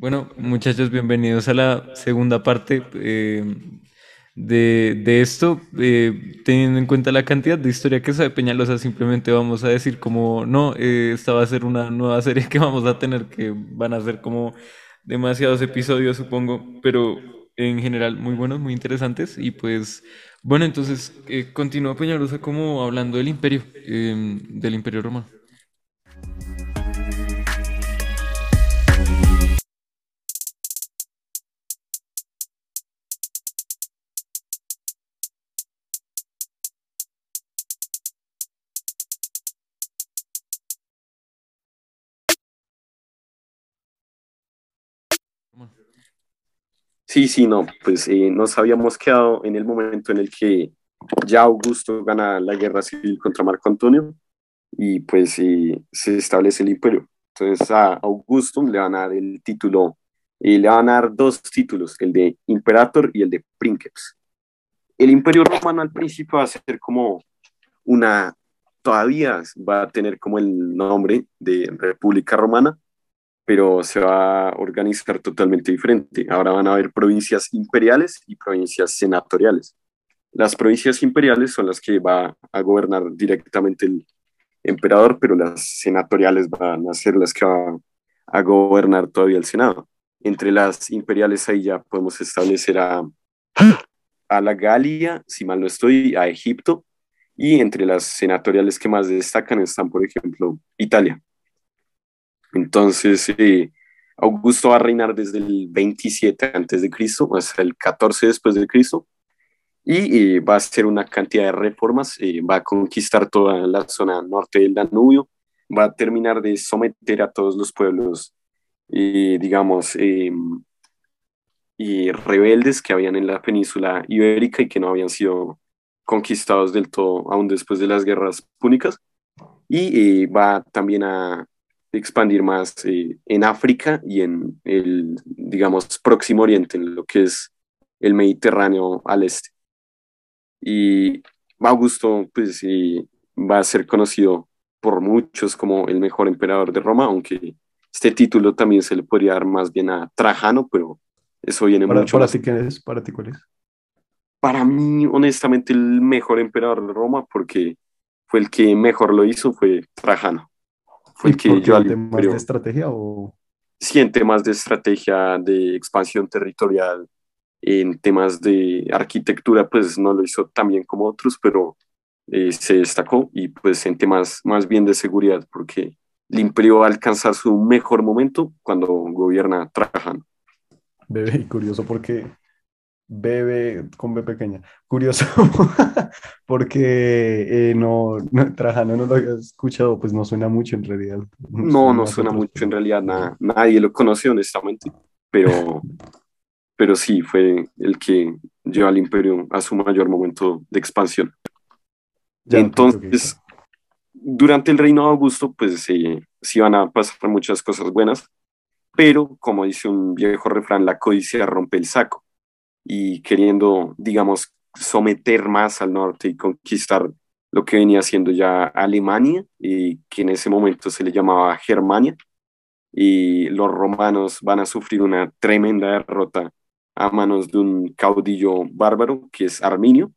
Bueno, muchachos, bienvenidos a la segunda parte eh, de, de esto. Eh, teniendo en cuenta la cantidad de historia que sabe Peñalosa, simplemente vamos a decir como, no, eh, esta va a ser una nueva serie que vamos a tener, que van a ser como demasiados episodios, supongo, pero en general muy buenos, muy interesantes. Y pues, bueno, entonces continúa Peñalosa como hablando del imperio, del imperio romano. Sí, sí, no, pues eh, nos habíamos quedado en el momento en el que ya Augusto gana la guerra civil contra Marco Antonio y pues eh, se establece el imperio. Entonces a Augusto le van a dar el título, y le van a dar dos títulos, el de imperator y el de princeps. El imperio romano al principio va a ser como una, todavía va a tener como el nombre de República Romana, pero se va a organizar totalmente diferente. Ahora van a haber provincias imperiales y provincias senatoriales. Las provincias imperiales son las que va a gobernar directamente el emperador, pero las senatoriales van a ser las que va a gobernar todavía el Senado. Entre las imperiales ahí ya podemos establecer a, a la Galia, si mal no estoy, a Egipto, y entre las senatoriales que más destacan están, por ejemplo, Italia. Entonces, eh, Augusto va a reinar desde el 27 antes de Cristo hasta el 14 después de Cristo y va a hacer una cantidad de reformas, eh, va a conquistar toda la zona norte del Danubio, va a terminar de someter a todos los pueblos, digamos, em, y rebeldes que habían en la península ibérica y que no habían sido conquistados del todo aún después de las guerras púnicas. Y va también a expandir más eh, en África y en el, digamos, próximo oriente, en lo que es el Mediterráneo al este. Y Augusto, pues, va a ser conocido por muchos como el mejor emperador de Roma, aunque este título también se le podría dar más bien a Trajano, pero eso viene para, mucho. Para ti, ¿quién es? ¿Para ti cuál es? Para mí, honestamente, el mejor emperador de Roma, porque fue el que mejor lo hizo, fue Trajano fue que yo al temas de estrategia o sí en temas de estrategia de expansión territorial en temas de arquitectura pues no lo hizo tan bien como otros pero eh, se destacó y pues en temas más bien de seguridad porque el imperio va a alcanzar su mejor momento cuando gobierna Trajano. Bebé, curioso porque Bebe con B pequeña. Curioso, porque eh, no, no, Trajano no lo había escuchado, pues no suena mucho en realidad. No, no suena mucho en realidad, nada, nadie lo conoce honestamente, pero, pero sí fue el que llevó al imperio a su mayor momento de expansión. Entonces, durante el reino de Augusto, pues sí, sí van a pasar muchas cosas buenas, pero como dice un viejo refrán, la codicia rompe el saco y queriendo, digamos, someter más al norte y conquistar lo que venía siendo ya Alemania, y que en ese momento se le llamaba Germania, y los romanos van a sufrir una tremenda derrota a manos de un caudillo bárbaro que es Arminio,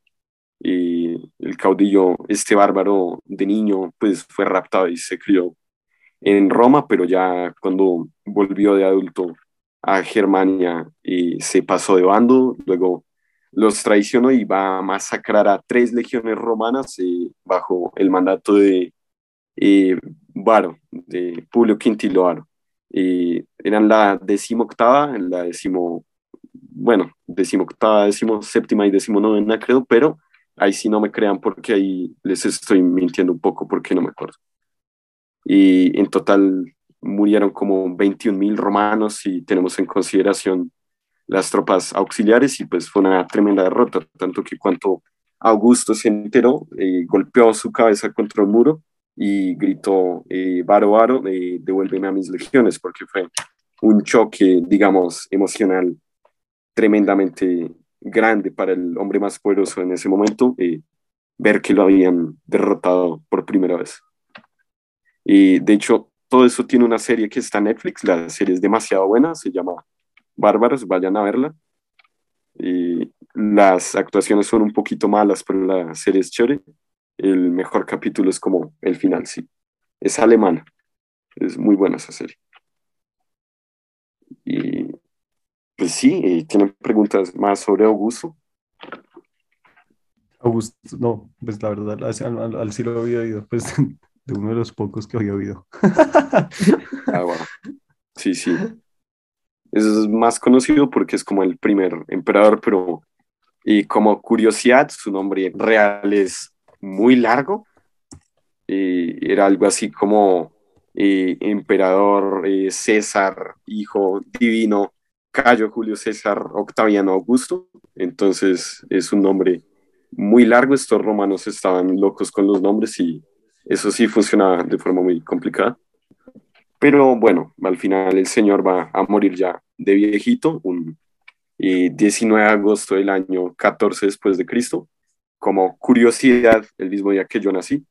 y el caudillo, este bárbaro de niño, pues fue raptado y se crió en Roma, pero ya cuando volvió de adulto a Germania y se pasó de bando, luego los traicionó y va a masacrar a tres legiones romanas eh, bajo el mandato de eh, Varo, de Publio Quintilo Varo. Eran la decimoctava, la decimo, bueno, decimoctava, séptima y decimonovena creo, pero ahí sí no me crean porque ahí les estoy mintiendo un poco porque no me acuerdo. Y en total murieron como 21 mil romanos si tenemos en consideración las tropas auxiliares y pues fue una tremenda derrota, tanto que cuando Augusto se enteró, eh, golpeó su cabeza contra el muro y gritó, eh, varo, varo, eh, devuélveme a mis legiones, porque fue un choque, digamos, emocional tremendamente grande para el hombre más poderoso en ese momento, eh, ver que lo habían derrotado por primera vez. Y de hecho, todo eso tiene una serie que está en Netflix, la serie es demasiado buena, se llama Bárbaros, vayan a verla. Y las actuaciones son un poquito malas, pero la serie es chévere. El mejor capítulo es como el final, sí. Es alemana. Es muy buena esa serie. Y pues sí, tienen preguntas más sobre Augusto. Augusto, no, pues la verdad, al, al, sí lo había oído, pues de uno de los pocos que había oído. ah, bueno. Sí, sí. Es más conocido porque es como el primer emperador, pero y como curiosidad, su nombre real es muy largo. Y era algo así como eh, emperador eh, César, hijo divino, Cayo Julio César Octaviano Augusto. Entonces es un nombre muy largo. Estos romanos estaban locos con los nombres y eso sí funcionaba de forma muy complicada. Pero bueno, al final el señor va a morir ya de viejito, un 19 de agosto del año 14 después de Cristo, como curiosidad, el mismo día que yo nací.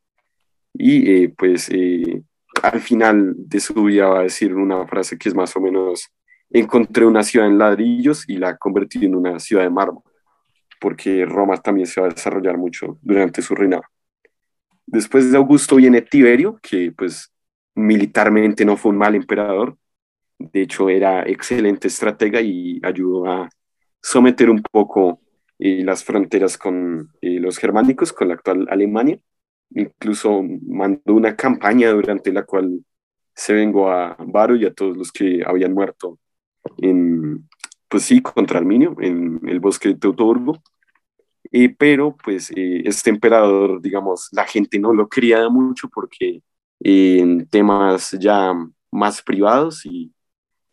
Y eh, pues eh, al final de su vida va a decir una frase que es más o menos, encontré una ciudad en ladrillos y la convertí en una ciudad de mármol, porque Roma también se va a desarrollar mucho durante su reinado. Después de Augusto viene Tiberio, que pues militarmente no fue un mal emperador, de hecho era excelente estratega y ayudó a someter un poco eh, las fronteras con eh, los germánicos, con la actual Alemania. Incluso mandó una campaña durante la cual se vengó a Varo y a todos los que habían muerto en, pues sí, contra Arminio, en el bosque de Teutoburgo. Eh, pero pues este emperador, digamos, la gente no lo quería mucho porque en temas ya más privados y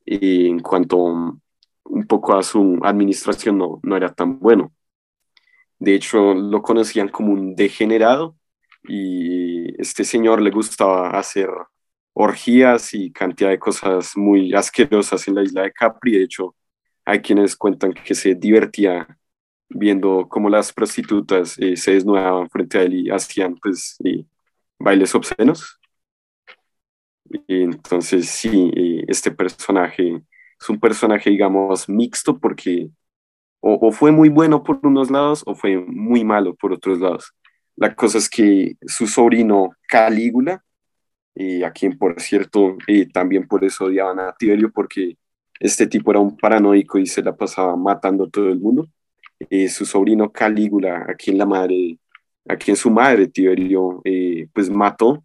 en cuanto un poco a su administración no, no era tan bueno. De hecho, lo conocían como un degenerado y este señor le gustaba hacer orgías y cantidad de cosas muy asquerosas en la isla de Capri. De hecho, hay quienes cuentan que se divertía viendo cómo las prostitutas eh, se desnudaban frente a él y hacían pues bailes obscenos. Entonces, sí, eh, este personaje es un personaje, digamos, mixto porque o, fue muy bueno por unos lados o fue muy malo por otros lados. La cosa es que su sobrino Calígula, eh, a quien por cierto eh, también por eso odiaban a Tiberio porque este tipo era un paranoico y se la pasaba matando a todo el mundo. Su sobrino Calígula, a quien la madre, a quien su madre Tiberio pues mató,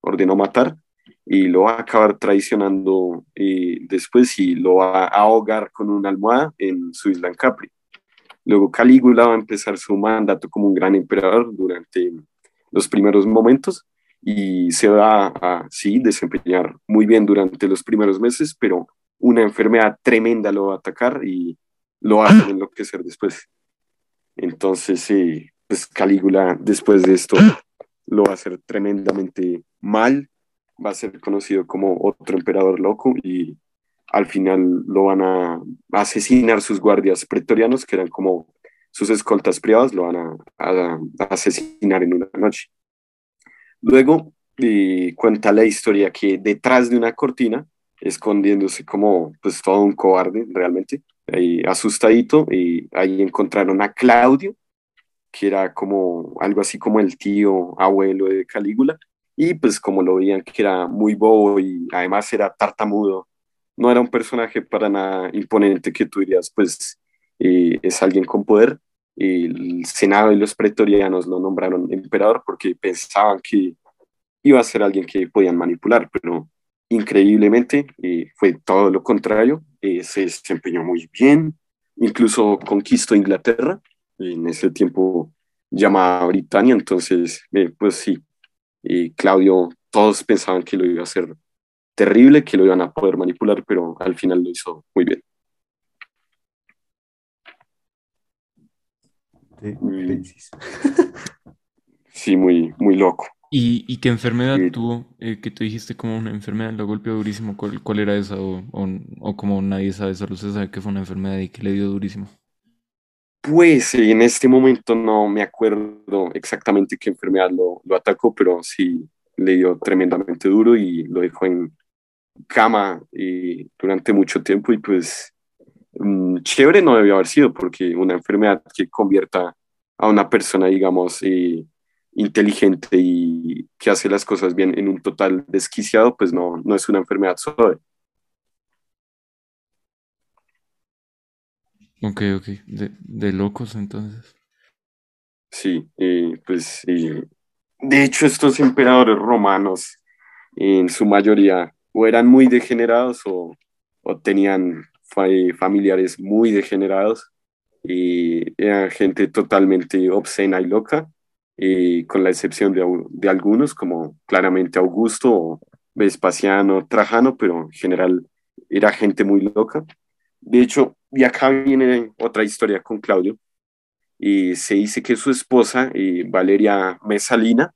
ordenó matar, y lo va a acabar traicionando y después y lo va a ahogar con una almohada en su isla en Capri. Luego Calígula va a empezar su mandato como un gran emperador durante los primeros momentos y se va a, sí, desempeñar muy bien durante los primeros meses, pero una enfermedad tremenda lo va a atacar y lo va a enloquecer después. Entonces, pues Calígula después de esto lo va a hacer tremendamente mal va a ser conocido como otro emperador loco y al final lo van a asesinar sus guardias pretorianos, que eran como sus escoltas privados, lo van a, asesinar en una noche. Luego eh, cuenta la historia que detrás de una cortina, escondiéndose como pues todo un cobarde realmente, ahí asustadito, y ahí encontraron a Claudio, que era como algo así como el tío abuelo de Calígula, y pues como lo veían que era muy bobo y además era tartamudo, no era un personaje para nada imponente que tú dirías, pues eh, es alguien con poder. El Senado y los pretorianos lo nombraron emperador porque pensaban que iba a ser alguien que podían manipular, pero increíblemente eh, fue todo lo contrario, eh, se desempeñó muy bien, incluso conquistó Inglaterra, en ese tiempo llamada Britania, entonces, pues sí, Claudio, todos pensaban que lo iba a hacer terrible, que lo iban a poder manipular, pero al final lo hizo muy bien. Sí, muy, muy loco. ¿Y, qué enfermedad tuvo? Eh, que tú dijiste como una enfermedad, lo golpeó durísimo. ¿Cuál, era esa? O, o, como nadie sabe, solo se sabe que fue una enfermedad y que le dio durísimo. Pues eh, en este momento no me acuerdo exactamente qué enfermedad lo, atacó, pero sí, le dio tremendamente duro y lo dejó en cama y durante mucho tiempo y pues mm, chévere no debió haber sido porque una enfermedad que convierta a una persona, digamos, eh, inteligente y que hace las cosas bien en un total desquiciado, pues no, no es una enfermedad suave. Ok, ok, de, de locos entonces. Sí, eh, pues de hecho estos emperadores romanos en su mayoría o eran muy degenerados o, o tenían familiares muy degenerados y eran gente totalmente obscena y loca, y con la excepción de, de algunos como claramente Augusto Vespasiano, Trajano, pero en general era gente muy loca. De hecho, y acá viene otra historia con Claudio, y se dice que su esposa, Valeria Mesalina,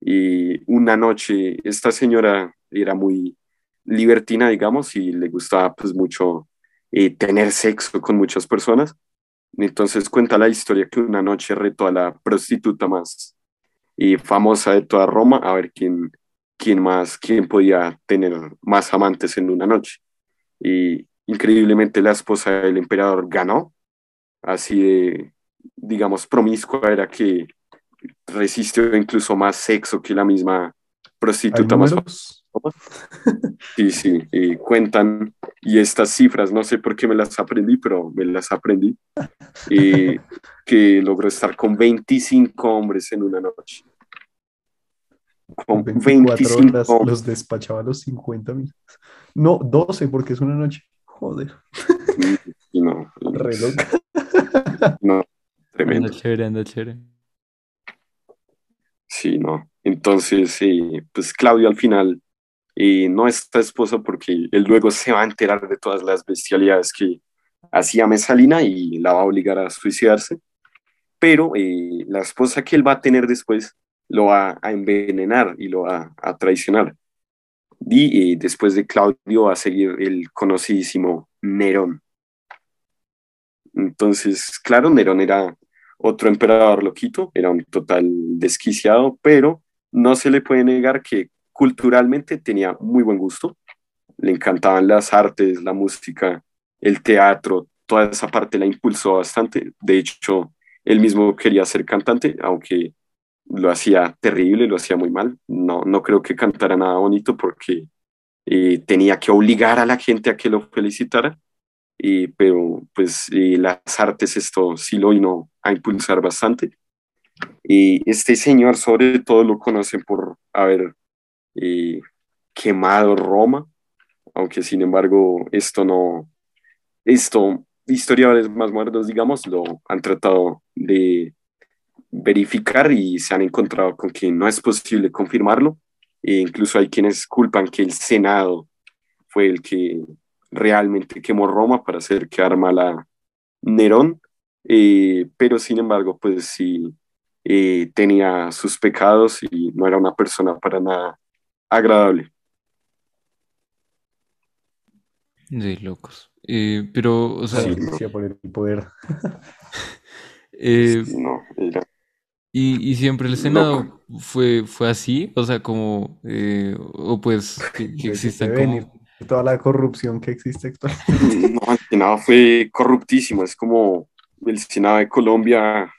y una noche esta señora era muy libertina, digamos, y le gustaba pues mucho eh, tener sexo con muchas personas. Entonces cuenta la historia que una noche retó a la prostituta más y famosa de toda Roma a ver quién, quién más, quién podía tener más amantes en una noche. Y increíblemente la esposa del emperador ganó, así de, digamos, promiscua era que resistió incluso más sexo que la misma prostituta más Sí, sí, y cuentan, y estas cifras, no sé por qué me las aprendí, pero me las aprendí, y que logró estar con 25 hombres en una noche. Con 25 horas los despachaba a los 50 mil. No, 12 porque es una noche. Joder. Sí, no. Re loca. No, tremendo. Anda chévere, anda chévere. Sí, no. Entonces, sí, pues Claudio al final y no está esposo porque él luego se va a enterar de todas las bestialidades que hacía Mesalina y la va a obligar a suicidarse. Pero eh, la esposa que él va a tener después lo va a envenenar y lo va a traicionar. Y eh, después de Claudio va a seguir el conocidísimo Nerón. Entonces, claro, Nerón era otro emperador loquito, era un total desquiciado, pero no se le puede negar que culturalmente tenía muy buen gusto, le encantaban las artes, la música, el teatro, toda esa parte la impulsó bastante. De hecho, él mismo quería ser cantante, aunque lo hacía terrible, lo hacía muy mal. No, no creo que cantara nada bonito porque eh, tenía que obligar a la gente a que lo felicitara. Y, pero pues las artes esto sí lo vino a impulsar bastante. Y este señor sobre todo lo conocen por haber y quemado Roma, aunque sin embargo esto no, esto, historiadores más muertos, digamos, lo han tratado de verificar y se han encontrado con que no es posible confirmarlo. E incluso hay quienes culpan que el Senado fue el que realmente quemó Roma para hacer que arma Nerón, eh, pero sin embargo, pues sí eh, tenía sus pecados y no era una persona para nada agradable. De locos. Eh, pero, o sea, Sí, sí, por el poder. eh, No, era- y, y siempre el Senado fue, fue así, o sea, como, eh, o pues que, que como, toda la corrupción que existe actualmente. no, el Senado fue corruptísimo, es como el Senado de Colombia,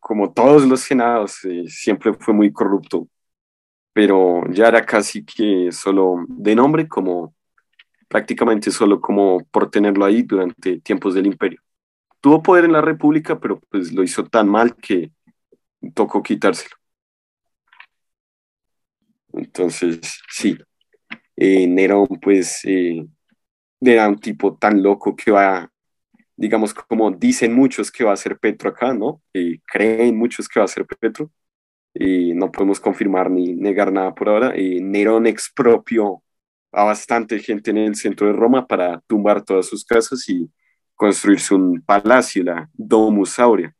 como todos los senados, eh, siempre fue muy corrupto, pero ya era casi que solo de nombre, como prácticamente solo como por tenerlo ahí durante tiempos del imperio. Tuvo poder en la República, pero pues lo hizo tan mal que tocó quitárselo. Entonces, sí, eh, Nerón pues eh, era un tipo tan loco que va, digamos, como dicen muchos que va a ser Petro acá, ¿no? Eh, creen muchos que va a ser Petro, y no podemos confirmar ni negar nada por ahora. Eh, Nerón expropió a bastante gente en el centro de Roma para tumbar todas sus casas y construirse un palacio, la Domus Aurea.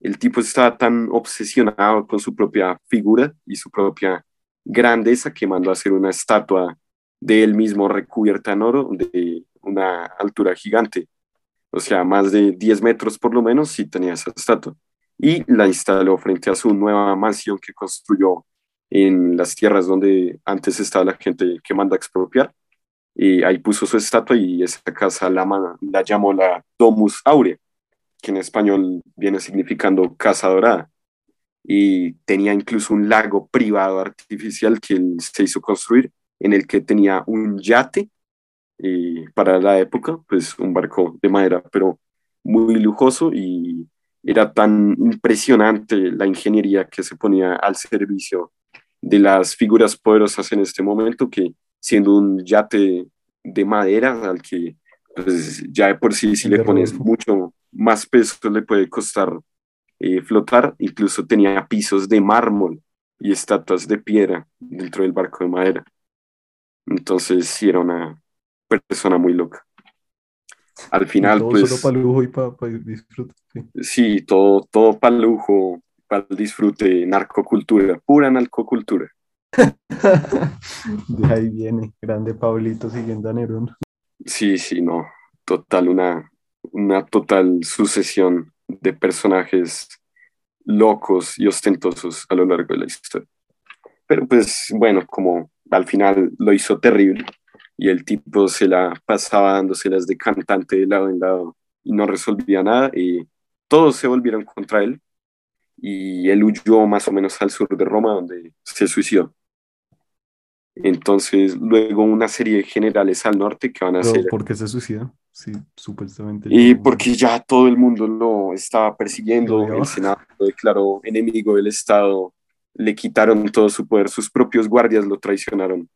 El tipo estaba tan obsesionado con su propia figura y su propia grandeza que mandó a hacer una estatua de él mismo recubierta en oro de una altura gigante. O sea, más de 10 metros por lo menos sí tenía esa estatua. Y la instaló frente a su nueva mansión que construyó en las tierras donde antes estaba la gente que manda a expropiar. Y ahí puso su estatua y esa casa la, la llamó la Domus Aurea, que en español viene significando casa dorada. Y tenía incluso un lago privado artificial que él se hizo construir, en el que tenía un yate y para la época, pues un barco de madera, pero muy lujoso y era tan impresionante la ingeniería que se ponía al servicio de las figuras poderosas en este momento que siendo un yate de madera al que pues, ya de por sí si le pones mucho más peso le puede costar eh, flotar, incluso tenía pisos de mármol y estatuas de piedra dentro del barco de madera. Entonces sí era una persona muy loca. Al final, todo pues... Solo para lujo y para disfrute. Sí. todo, todo para lujo, para el disfrute, narcocultura, pura narcocultura. De ahí viene, grande Pablito siguiendo a Nerón. Sí, sí, no, total, una, una total sucesión de personajes locos y ostentosos a lo largo de la historia. Pero pues bueno, como al final lo hizo terrible y el tipo se la pasaba dándoselas de cantante de lado en lado y no resolvía nada y todos se volvieron contra él y él huyó más o menos al sur de Roma donde se suicidó. Entonces, luego una serie de generales al norte que van a ser... ¿Por qué se suicida? Sí, supuestamente. Y porque ya todo el mundo lo estaba persiguiendo, el Senado lo declaró enemigo del Estado, le quitaron todo su poder, sus propios guardias lo traicionaron.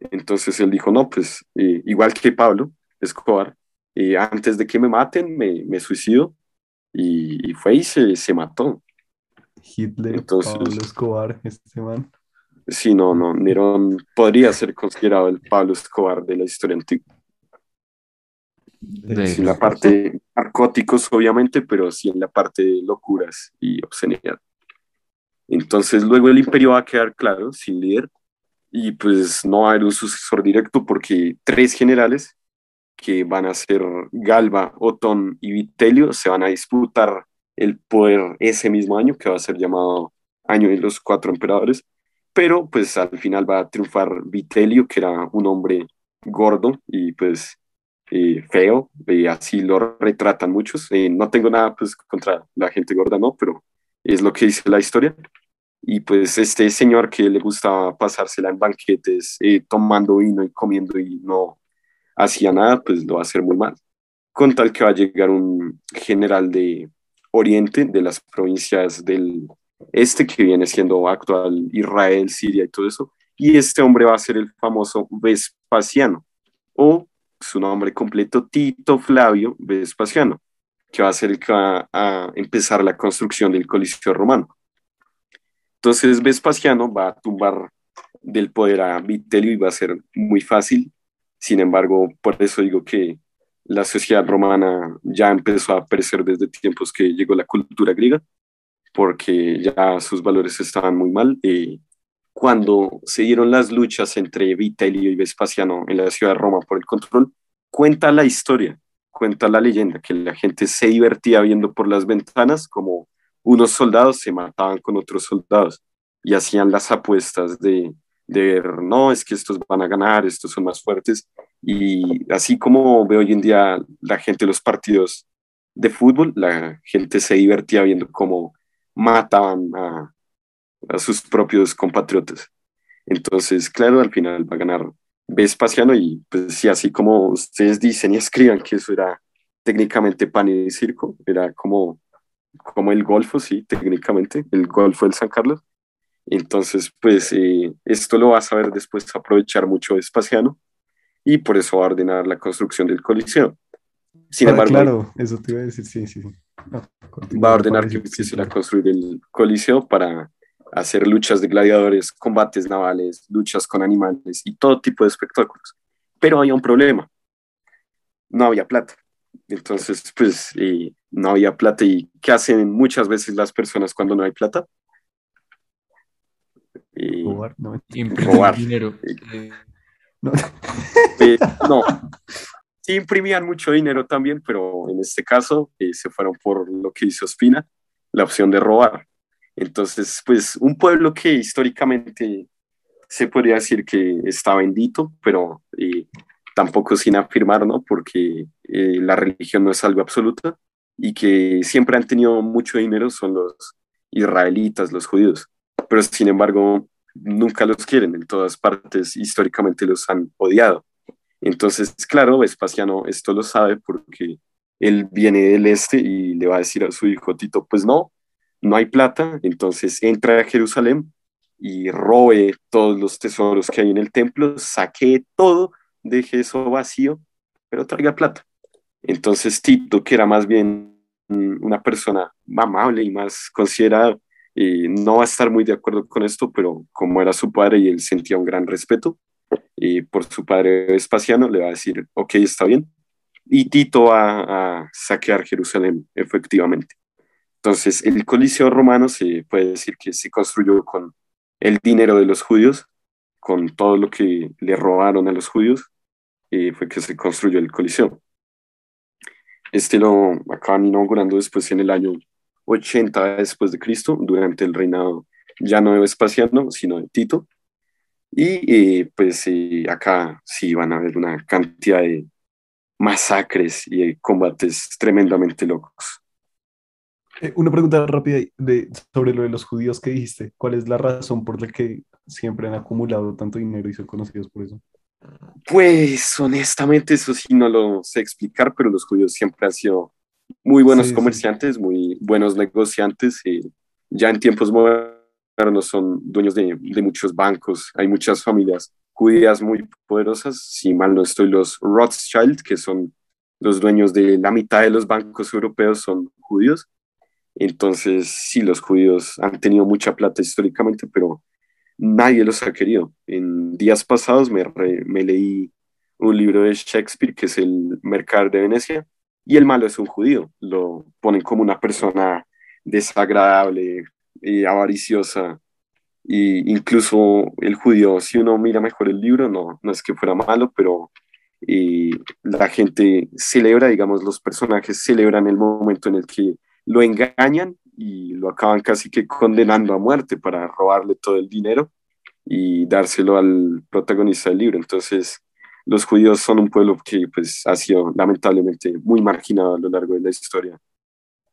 Entonces él dijo, no, pues eh, igual que Pablo Escobar, eh, antes de que me maten, me, me suicido. Y, fue y se, se mató. Hitler, Entonces, Pablo Escobar, este man. Sí, no, no, Nerón podría ser considerado el Pablo Escobar de la historia antigua. en la parte narcóticos, obviamente, pero sí en la parte de locuras y obscenidad. Entonces, luego el imperio va a quedar claro, sin líder, y pues no haber un sucesor directo porque tres generales, que van a ser Galba, Otón y Vitelio, se van a disputar el poder ese mismo año, que va a ser llamado Año de los Cuatro Emperadores pero pues al final va a triunfar Vitelio, que era un hombre gordo y pues eh, feo, y así lo retratan muchos. Eh, no tengo nada pues contra la gente gorda, no, pero es lo que dice la historia. Y pues este señor que le gustaba pasársela en banquetes, eh, tomando vino y comiendo y no hacía nada, pues lo va a hacer muy mal. Con tal que va a llegar un general de Oriente, de las provincias del este que viene siendo actual Israel, Siria y todo eso, y este hombre va a ser el famoso Vespasiano, o su nombre completo, Tito Flavio Vespasiano, que va a ser el que va a empezar la construcción del Coliseo Romano. Entonces Vespasiano va a tumbar del poder a Vitelio y va a ser muy fácil. Sin embargo, por eso digo que la sociedad romana ya empezó a perecer desde tiempos que llegó la cultura griega porque ya sus valores estaban muy mal. y cuando se dieron las luchas entre Vitelio y Vespasiano en la ciudad de Roma por el control, cuenta la historia, cuenta la leyenda, que la gente se divertía viendo por las ventanas como unos soldados se mataban con otros soldados y hacían las apuestas de, de no, es que estos van a ganar, estos son más fuertes. Y así como ve hoy en día la gente los partidos de fútbol, la gente se divertía viendo cómo mataban a, a sus propios compatriotas. Entonces, claro, al final va a ganar Vespasiano y pues sí, así como ustedes dicen y escriban que eso era técnicamente pan y circo, era como, como el Golfo, sí, técnicamente, el Golfo del San Carlos. Entonces, pues eh, esto lo va a saber después aprovechar mucho Vespasiano y por eso va a ordenar la construcción del Coliseo. Sin embargo, claro, eso te iba a decir, sí, sí. sí. va a ordenar que empiecen a construir el coliseo para hacer luchas de gladiadores, combates navales, luchas con animales y todo tipo de espectáculos. Pero había un problema. No había plata. Entonces, pues, no había plata. ¿Y qué hacen muchas veces las personas cuando no hay plata? robar, no. robar. dinero. no. Eh, no, sí imprimían mucho dinero también, pero en este caso eh, se fueron por lo que hizo Ospina, la opción de robar. Entonces, pues un pueblo que históricamente se podría decir que está bendito, pero eh, tampoco sin afirmar, ¿no? Porque eh, la religión no es algo absoluto y que siempre han tenido mucho dinero son los israelitas, los judíos, pero sin embargo nunca los quieren, en todas partes históricamente los han odiado. Entonces, claro, Vespasiano esto lo sabe porque él viene del este y le va a decir a su hijo Tito, pues no, no hay plata, entonces entra a Jerusalén y robe todos los tesoros que hay en el templo, saque todo, deje eso vacío, pero traiga plata. Entonces Tito, que era más bien una persona amable y más considerada, eh, no va a estar muy de acuerdo con esto, pero como era su padre y él sentía un gran respeto y por su padre Vespasiano, le va a decir, ok, está bien. Y Tito va a saquear Jerusalén, efectivamente. Entonces, el Coliseo romano se puede decir que se construyó con el dinero de los judíos, con todo lo que le robaron a los judíos, y fue que se construyó el Coliseo. Este lo acaban inaugurando después en el año 80 después de Cristo, durante el reinado ya no de Vespasiano, sino de Tito. Y pues acá sí van a haber una cantidad de masacres y combates tremendamente locos. Eh, una pregunta rápida de, sobre lo de los judíos que dijiste. ¿Cuál es la razón por la que siempre han acumulado tanto dinero y son conocidos por eso? Pues honestamente eso sí no lo sé explicar, pero los judíos siempre han sido muy buenos comerciantes, muy buenos negociantes. Y ya en tiempos modernos son dueños de, de, muchos bancos. Hay muchas familias judías muy poderosas. Si mal no estoy, los Rothschild, que son los dueños de la mitad de los bancos europeos, son judíos. Entonces, sí, los judíos han tenido mucha plata históricamente, pero nadie los ha querido. En días pasados me, leí un libro de Shakespeare que es El Mercader de Venecia, y el malo es un judío. Lo ponen como una persona desagradable y avariciosa. Y incluso el judío, si uno mira mejor el libro, no, no es que fuera malo, pero y la gente celebra, digamos, los personajes celebran el momento en el que lo engañan y lo acaban casi que condenando a muerte para robarle todo el dinero y dárselo al protagonista del libro. Entonces, los judíos son un pueblo que pues, ha sido lamentablemente muy marginado a lo largo de la historia.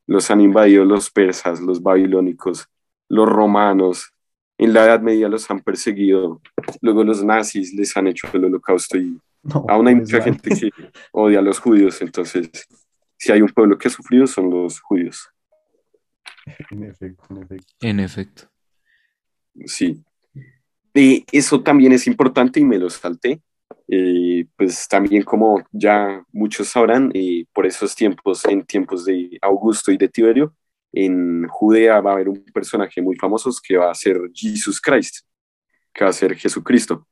Los han invadido los persas, los babilónicos, los romanos, en la Edad Media los han perseguido, luego los nazis les han hecho el holocausto y aún hay mucha gente que odia a los judíos, entonces si hay un pueblo que ha sufrido son los judíos. En efecto, en efecto. En efecto. Sí. Y eso también es importante y me lo salté. Eh, pues también como ya muchos sabrán, eh, por esos tiempos, en tiempos de Augusto y de Tiberio, en Judea va a haber un personaje muy famoso que va a ser Jesus Christ, que va a ser Jesucristo.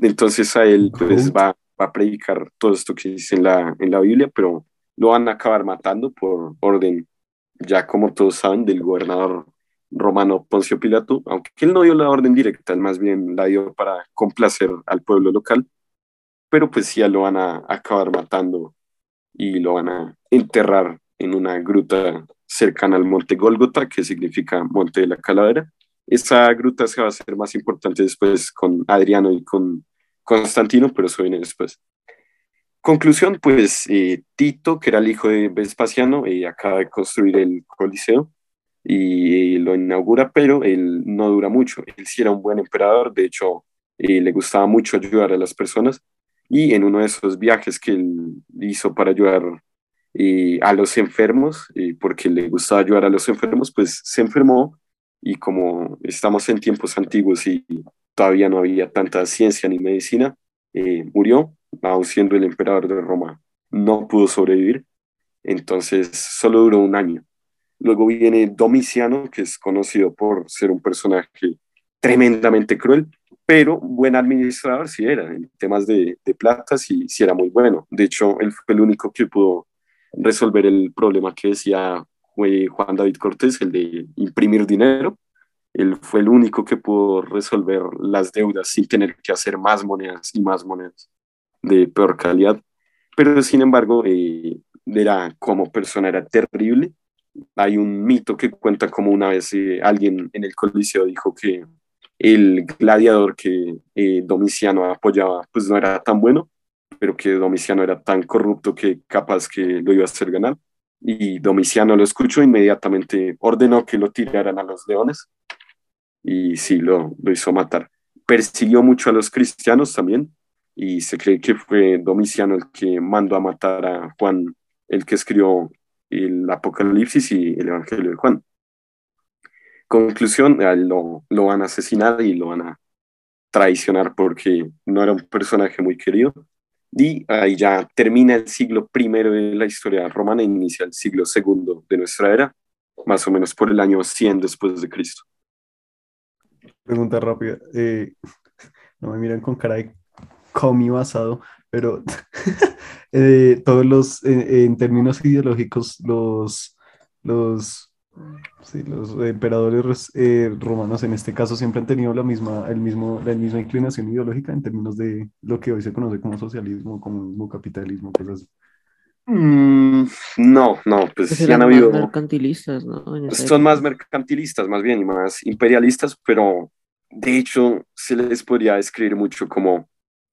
Entonces a él pues, va, va, a predicar todo esto que dice en la, en la Biblia, pero lo van a acabar matando por orden, ya como todos saben, del gobernador romano Poncio Pilato, aunque él no dio la orden directa, él más bien la dio para complacer al pueblo local, pero pues ya lo van a acabar matando y lo van a enterrar en una gruta cercana al monte Gólgota, que significa monte de la calavera. Esa gruta se va a hacer más importante después con Adriano y con Constantino, pero eso viene después. Conclusión, pues eh, Tito, que era el hijo de Vespasiano, eh, acaba de construir el Coliseo y, lo inaugura, pero él no dura mucho. Él sí era un buen emperador, de hecho, eh, le gustaba mucho ayudar a las personas. Y en uno de esos viajes que él hizo para ayudar a los enfermos, porque le gustaba ayudar a los enfermos, pues se enfermó. Y como estamos en tiempos antiguos y todavía no había tanta ciencia ni medicina, murió aún siendo el emperador de Roma, no pudo sobrevivir, entonces solo duró un año. Luego viene Domiciano, que es conocido por ser un personaje tremendamente cruel, pero buen administrador sí era, en temas de, de plata sí, sí era muy bueno. De hecho, él fue el único que pudo resolver el problema que decía Juan David Cortés, el de imprimir dinero. Él fue el único que pudo resolver las deudas sin tener que hacer más monedas y más monedas de peor calidad, pero sin embargo, eh, era como persona era terrible hay un mito que cuenta como una vez eh, alguien en el Coliseo dijo que el gladiador que eh, Domiciano apoyaba pues no era tan bueno, pero que Domiciano era tan corrupto que capaz que lo iba a hacer ganar. Y Domiciano lo escuchó, inmediatamente ordenó que lo tiraran a los leones y sí, lo, lo hizo matar. Persiguió mucho a los cristianos también y se cree que fue Domiciano el que mandó a matar a Juan, el que escribió el Apocalipsis y el Evangelio de Juan. Conclusión, lo, lo van a asesinar y lo van a traicionar porque no era un personaje muy querido. Y ahí ya termina el siglo primero de la historia romana, inicia el siglo segundo de nuestra era, más o menos por el año 100 después de Cristo. Pregunta rápida. Eh, no me miran con cara de comi basado, pero eh, todos los, en términos ideológicos, los, los, sí, los emperadores eh, romanos en este caso siempre han tenido la misma, el mismo, la misma inclinación ideológica en términos de lo que hoy se conoce como socialismo, como capitalismo, cosas así. Mm, no, no, pues, Pues eran han más habido, mercantilistas, ¿no? Son más mercantilistas más bien y más imperialistas, pero de hecho se les podría describir mucho como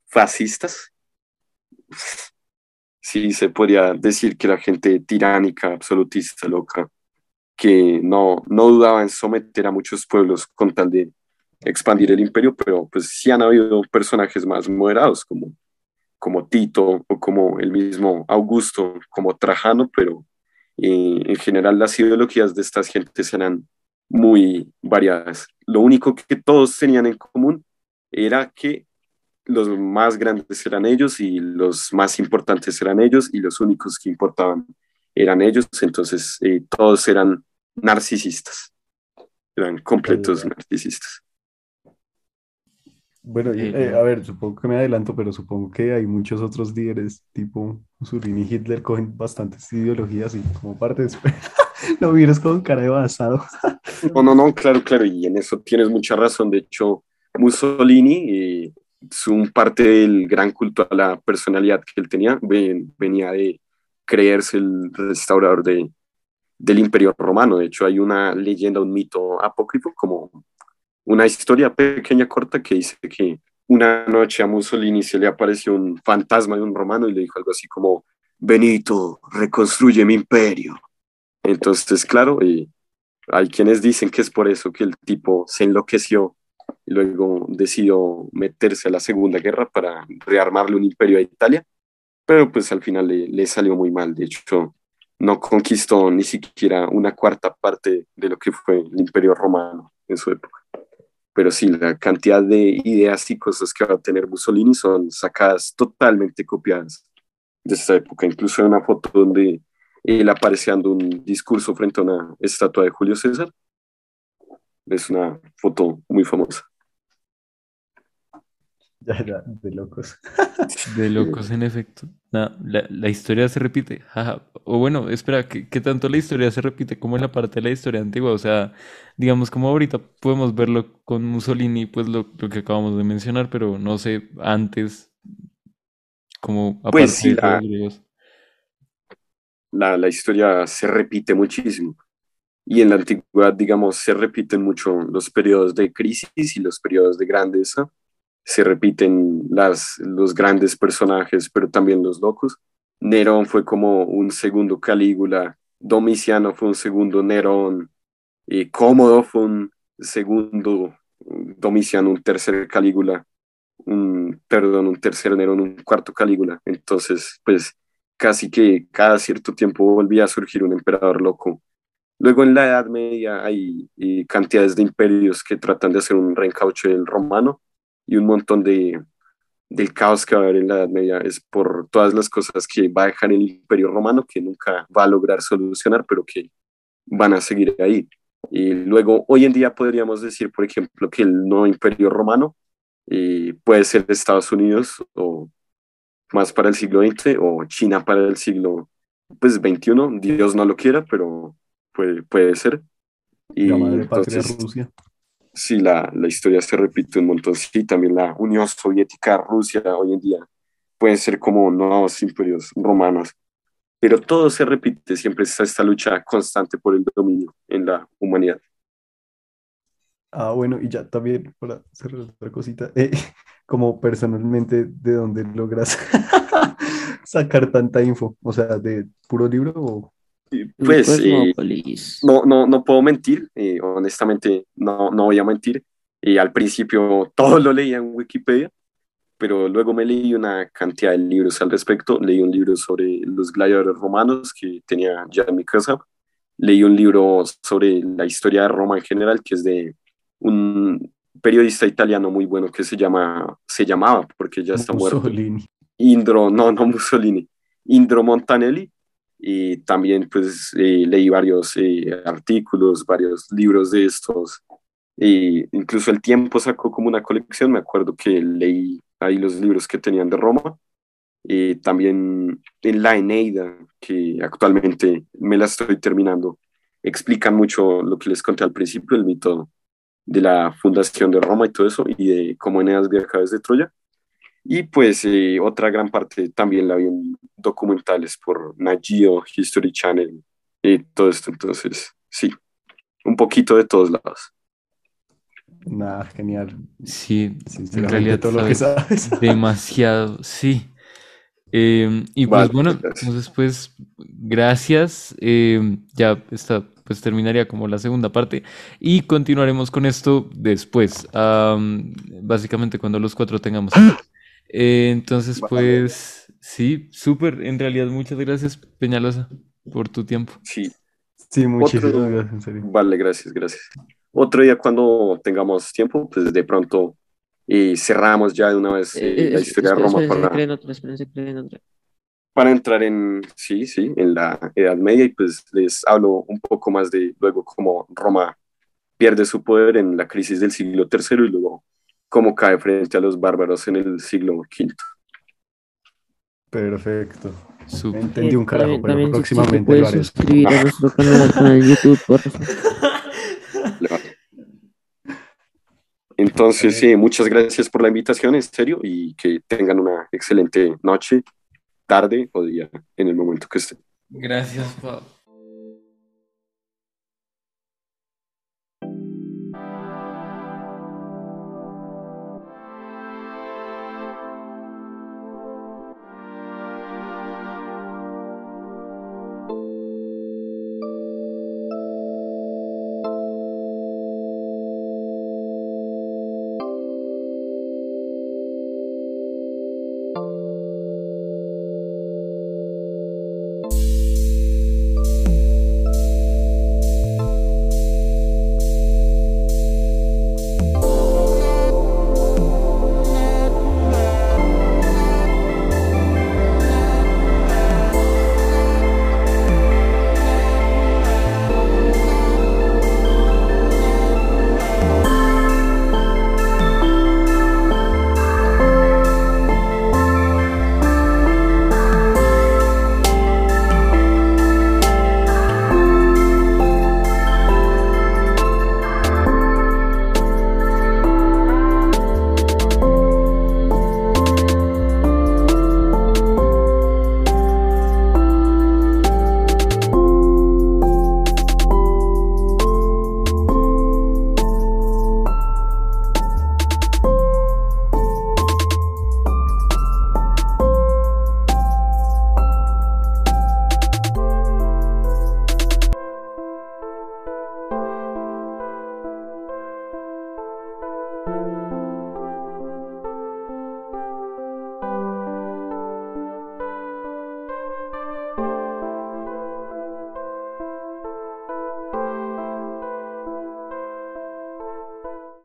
fascistas. Sí, se podría decir que la gente tiránica, absolutista, loca, que no, no dudaba en someter a muchos pueblos con tal de expandir el imperio, pero pues sí han habido personajes más moderados como, como Tito o como el mismo Augusto, como Trajano, pero eh, en general las ideologías de estas gentes eran muy variadas. Lo único que todos tenían en común era que los más grandes eran ellos y los más importantes eran ellos y los únicos que importaban eran ellos, entonces eh, todos eran narcisistas, eran completos narcisistas. Bueno, y, Eh, eh, a ver, supongo que me adelanto, pero supongo que hay muchos otros líderes, tipo Mussolini y Hitler, cogen bastantes ideologías y como parte de eso. No mires con cara de basado. No, no, no, claro, claro, y en eso tienes mucha razón. De hecho, Mussolini, eh, su un parte del gran culto a la personalidad que él tenía, ven- venía de creerse el restaurador de, del Imperio Romano. De hecho, hay una leyenda, un mito apócrifo, como una historia pequeña, corta, que dice que una noche a Mussolini se le apareció un fantasma de un romano y le dijo algo así como, Benito, reconstruye mi imperio. Entonces, claro, y hay quienes dicen que es por eso que el tipo se enloqueció y luego decidió meterse a la Segunda Guerra para rearmarle un imperio a Italia, pero pues al final le, le salió muy mal. De hecho, no conquistó ni siquiera una cuarta parte de lo que fue el imperio romano en su época. Pero sí, la cantidad de ideas y cosas que va a tener Mussolini son sacadas totalmente copiadas de esta época. Incluso hay una foto donde él aparece dando un discurso frente a una estatua de Julio César. Es una foto muy famosa. Ya, ya, de locos. De locos, en efecto. Nah, la, la historia se repite. jaja. O bueno, espera, ¿qué, qué tanto la historia se repite como en la parte de la historia antigua? O sea, digamos como ahorita podemos verlo con Mussolini, pues lo, lo que acabamos de mencionar, pero no sé, antes, como aparte Pues sí, de la-. La, la historia se repite muchísimo. Y en la antigüedad, digamos, se repiten mucho los periodos de crisis y los periodos de grandeza. Se repiten las, los grandes personajes, pero también los locos. Nerón fue como un segundo Calígula, Domiciano fue un segundo Nerón, y Cómodo fue un segundo Domiciano, un tercer Calígula, un, perdón, un tercer Nerón, un cuarto Calígula. Entonces, pues casi que cada cierto tiempo volvía a surgir un emperador loco. Luego en la Edad Media hay eh, cantidades de imperios que tratan de hacer un reencauche del romano y un montón de, del caos que va a haber en la Edad Media es por todas las cosas que va a dejar el imperio romano que nunca va a lograr solucionar, pero que van a seguir ahí. Y luego, hoy en día podríamos decir, por ejemplo, que el nuevo imperio romano eh, puede ser Estados Unidos o más para el siglo XX o China para el siglo pues, XXI. Dios no lo quiera, pero puede, puede ser. Y La madre patria entonces, Rusia. Sí, la, la historia se repite un montón. Sí, también la Unión Soviética, Rusia hoy en día pueden ser como nuevos imperios romanos. pero todo se repite, siempre está esta lucha constante por el dominio en la humanidad. Ah, bueno, y ya también para cerrar otra cosita, eh, como personalmente, ¿de dónde logras sacar tanta info? O sea, ¿de puro libro o...? Pues eh, no, no, no puedo mentir, eh, honestamente no, no voy a mentir. Y al principio todo lo leía en Wikipedia, pero luego me leí una cantidad de libros al respecto. Leí un libro sobre los gladiadores romanos que tenía ya en mi casa. Leí un libro sobre la historia de Roma en general, que es de un periodista italiano muy bueno que se llama, se llamaba, porque ya está Mussolini. muerto. Indro, no, no Mussolini, Indro Montanelli. Y también pues eh, leí varios eh, artículos, varios libros de estos. E incluso el tiempo sacó como una colección, me acuerdo que leí ahí los libros que tenían de Roma. Y también en la Eneida, que actualmente me la estoy terminando, explican mucho lo que les conté al principio, el mito de la fundación de Roma y todo eso, y de cómo Eneas viaja desde Troya. Y pues eh, otra gran parte también la vi en documentales por Nagio, History Channel y todo esto. Entonces, sí, un poquito de todos lados. Nada, genial. Sí, en realidad todo lo que sabes. demasiado, sí. Em, y pues bueno, entonces pues gracias. Em, ya está, pues terminaría como la segunda parte y continuaremos con esto después, básicamente cuando los cuatro tengamos. Eh, entonces pues sí, súper, en realidad muchas gracias Peñalosa por tu tiempo. Sí. Sí, muchísimas gracias, Vale, gracias, gracias. Otro día cuando tengamos tiempo, pues de pronto y cerramos ya de una vez eh, la historia de Roma para, para entrar en, sí, sí, en la Edad Media y pues les hablo un poco más de luego cómo Roma pierde su poder en la crisis del siglo III y luego cómo cae frente a los bárbaros en el siglo V. Perfecto. Entendí un carajo, pero próximamente lo haré. suscribir a nuestro canal, de YouTube, por favor. Entonces, sí, muchas gracias por la invitación, en serio, y que tengan una excelente noche, tarde o día en el momento que estén. Gracias, Pablo.